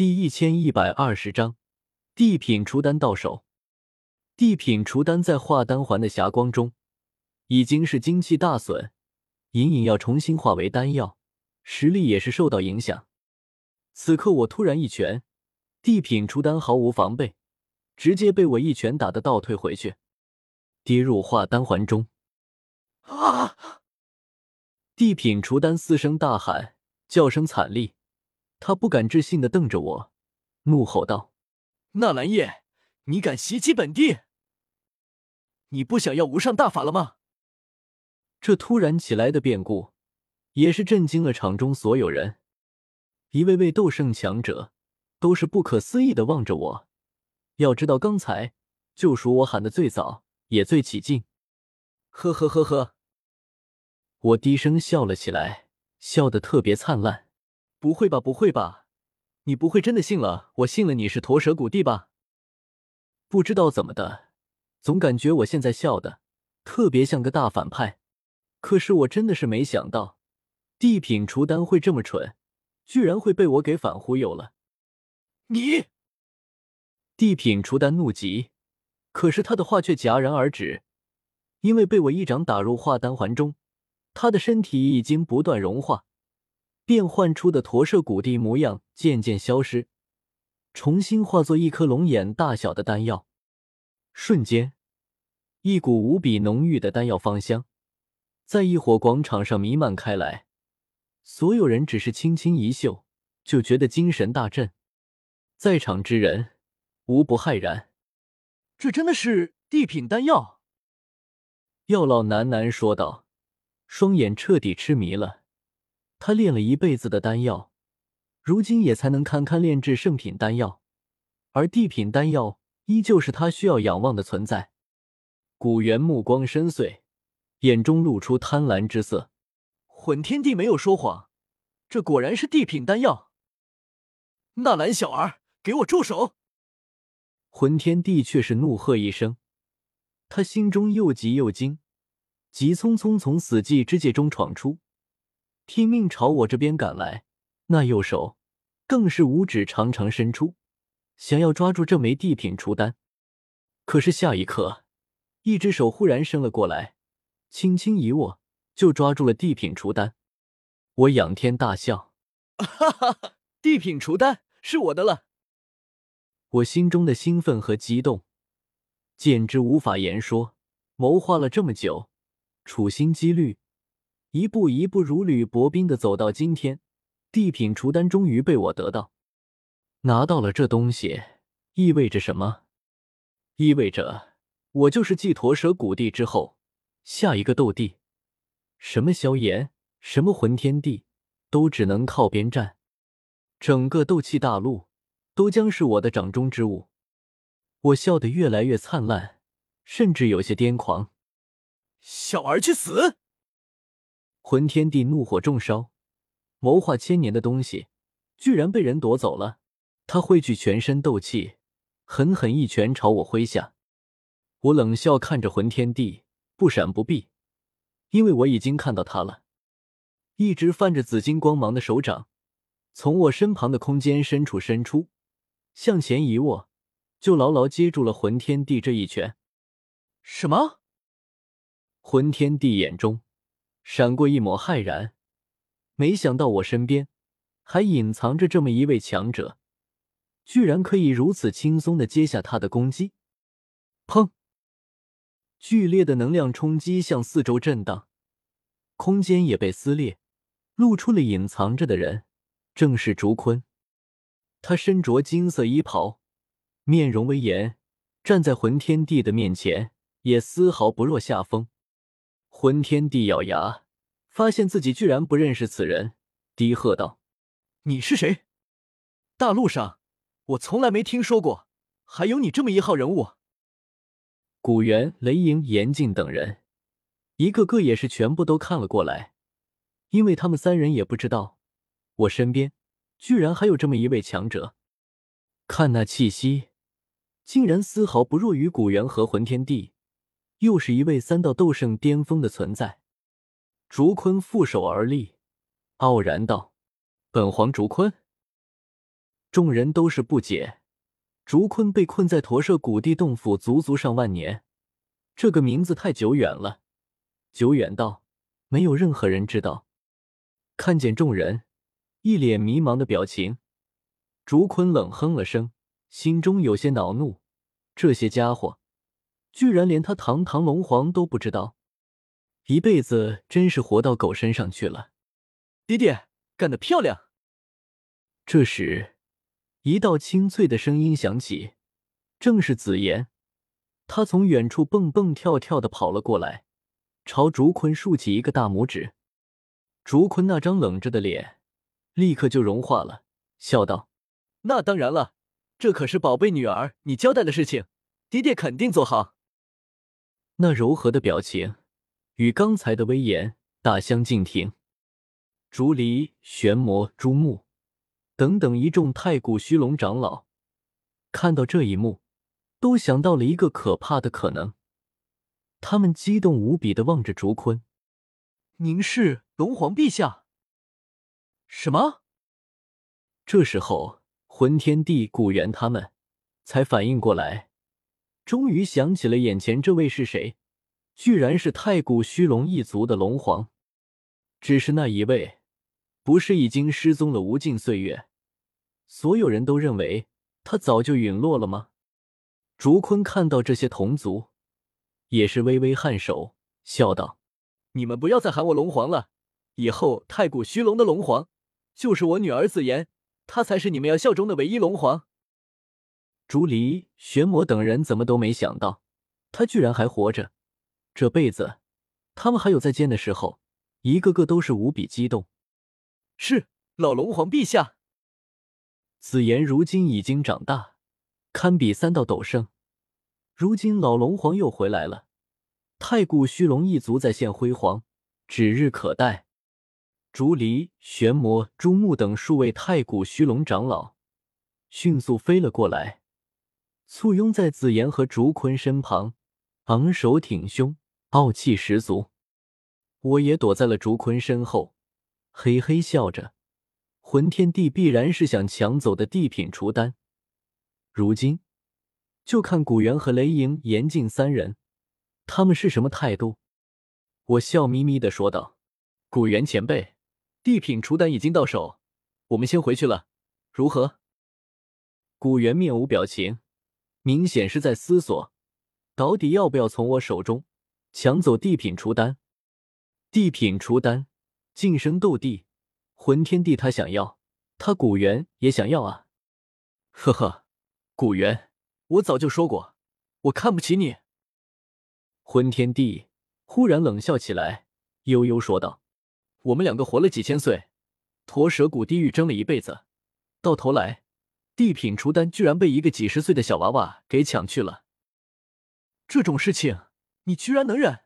第一千一百二十章，地品除丹到手。地品除丹在化丹环的霞光中，已经是精气大损，隐隐要重新化为丹药，实力也是受到影响。此刻我突然一拳，地品除丹毫无防备，直接被我一拳打得倒退回去，跌入化丹环中。啊！地品除丹嘶声大喊，叫声惨厉。他不敢置信的瞪着我，怒吼道：“纳兰叶，你敢袭击本帝？你不想要无上大法了吗？”这突然起来的变故，也是震惊了场中所有人。一位位斗圣强者都是不可思议的望着我。要知道，刚才就属我喊的最早，也最起劲。呵呵呵呵，我低声笑了起来，笑得特别灿烂。不会吧，不会吧，你不会真的信了？我信了你是驼舌谷地吧？不知道怎么的，总感觉我现在笑的特别像个大反派。可是我真的是没想到，地品除丹会这么蠢，居然会被我给反忽悠了。你，地品除丹怒极，可是他的话却戛然而止，因为被我一掌打入化丹环中，他的身体已经不断融化。变换出的驼舍谷地模样渐渐消失，重新化作一颗龙眼大小的丹药。瞬间，一股无比浓郁的丹药芳香在异火广场上弥漫开来。所有人只是轻轻一嗅，就觉得精神大振，在场之人无不骇然。这真的是地品丹药？药老喃喃说道，双眼彻底痴迷了。他炼了一辈子的丹药，如今也才能堪堪炼制圣品丹药，而地品丹药依旧是他需要仰望的存在。古元目光深邃，眼中露出贪婪之色。混天帝没有说谎，这果然是地品丹药。纳兰小儿，给我住手！混天帝却是怒喝一声，他心中又急又惊，急匆匆从死寂之界中闯出。拼命朝我这边赶来，那右手更是五指长长伸出，想要抓住这枚地品除丹。可是下一刻，一只手忽然伸了过来，轻轻一握，就抓住了地品除丹。我仰天大笑：“哈哈哈！地品除丹是我的了！”我心中的兴奋和激动简直无法言说。谋划了这么久，处心积虑。一步一步如履薄冰的走到今天，地品除丹终于被我得到，拿到了这东西，意味着什么？意味着我就是继驼蛇古地之后下一个斗帝，什么萧炎，什么魂天帝，都只能靠边站，整个斗气大陆都将是我的掌中之物。我笑得越来越灿烂，甚至有些癫狂。小儿去死！魂天帝怒火中烧，谋划千年的东西居然被人夺走了。他汇聚全身斗气，狠狠一拳朝我挥下。我冷笑看着魂天帝，不闪不避，因为我已经看到他了。一直泛着紫金光芒的手掌从我身旁的空间深处伸出，向前一握，就牢牢接住了魂天帝这一拳。什么？魂天帝眼中。闪过一抹骇然，没想到我身边还隐藏着这么一位强者，居然可以如此轻松的接下他的攻击。砰！剧烈的能量冲击向四周震荡，空间也被撕裂，露出了隐藏着的人，正是竹坤。他身着金色衣袍，面容威严，站在魂天帝的面前，也丝毫不落下风。魂天帝咬牙，发现自己居然不认识此人，低喝道：“你是谁？大陆上我从来没听说过，还有你这么一号人物。”古元、雷莹、严静等人，一个个也是全部都看了过来，因为他们三人也不知道我身边居然还有这么一位强者。看那气息，竟然丝毫不弱于古元和魂天帝。又是一位三道斗圣巅峰的存在，竹坤负手而立，傲然道：“本皇竹坤。”众人都是不解。竹坤被困在驼舍古地洞府足足上万年，这个名字太久远了，久远到没有任何人知道。看见众人一脸迷茫的表情，竹坤冷哼了声，心中有些恼怒：这些家伙居然连他堂堂龙皇都不知道，一辈子真是活到狗身上去了。爹爹，干得漂亮！这时。一道清脆的声音响起，正是紫妍。他从远处蹦蹦跳跳的跑了过来，朝竹坤竖起一个大拇指。竹坤那张冷着的脸立刻就融化了，笑道：“那当然了，这可是宝贝女儿你交代的事情，爹爹肯定做好。”那柔和的表情与刚才的威严大相径庭。竹离、玄魔、朱木。等等，一众太古虚龙长老看到这一幕，都想到了一个可怕的可能。他们激动无比的望着竹坤：“您是龙皇陛下？”什么？这时候，魂天帝、古元他们才反应过来，终于想起了眼前这位是谁，居然是太古虚龙一族的龙皇。只是那一位，不是已经失踪了无尽岁月？所有人都认为他早就陨落了吗？竹坤看到这些同族，也是微微颔首，笑道：“你们不要再喊我龙皇了，以后太古虚龙的龙皇就是我女儿紫妍，她才是你们要效忠的唯一龙皇。”竹离、玄魔等人怎么都没想到，他居然还活着。这辈子，他们还有再见的时候，一个个都是无比激动。是老龙皇陛下。紫妍如今已经长大，堪比三道斗圣。如今老龙皇又回来了，太古虚龙一族再现辉煌，指日可待。竹离、玄魔、朱木等数位太古虚龙长老迅速飞了过来，簇拥在紫妍和竹坤身旁，昂首挺胸，傲气十足。我也躲在了竹坤身后，嘿嘿笑着。魂天帝必然是想抢走的地品除丹，如今就看古元和雷莹、严禁三人，他们是什么态度？我笑眯眯的说道：“古元前辈，地品除丹已经到手，我们先回去了，如何？”古元面无表情，明显是在思索，到底要不要从我手中抢走地品除丹。地品除丹，晋升斗帝。魂天帝他想要，他古元也想要啊！呵呵，古元，我早就说过，我看不起你。魂天帝忽然冷笑起来，悠悠说道：“我们两个活了几千岁，驼蛇谷地狱争了一辈子，到头来，地品雏丹居然被一个几十岁的小娃娃给抢去了。这种事情，你居然能忍？”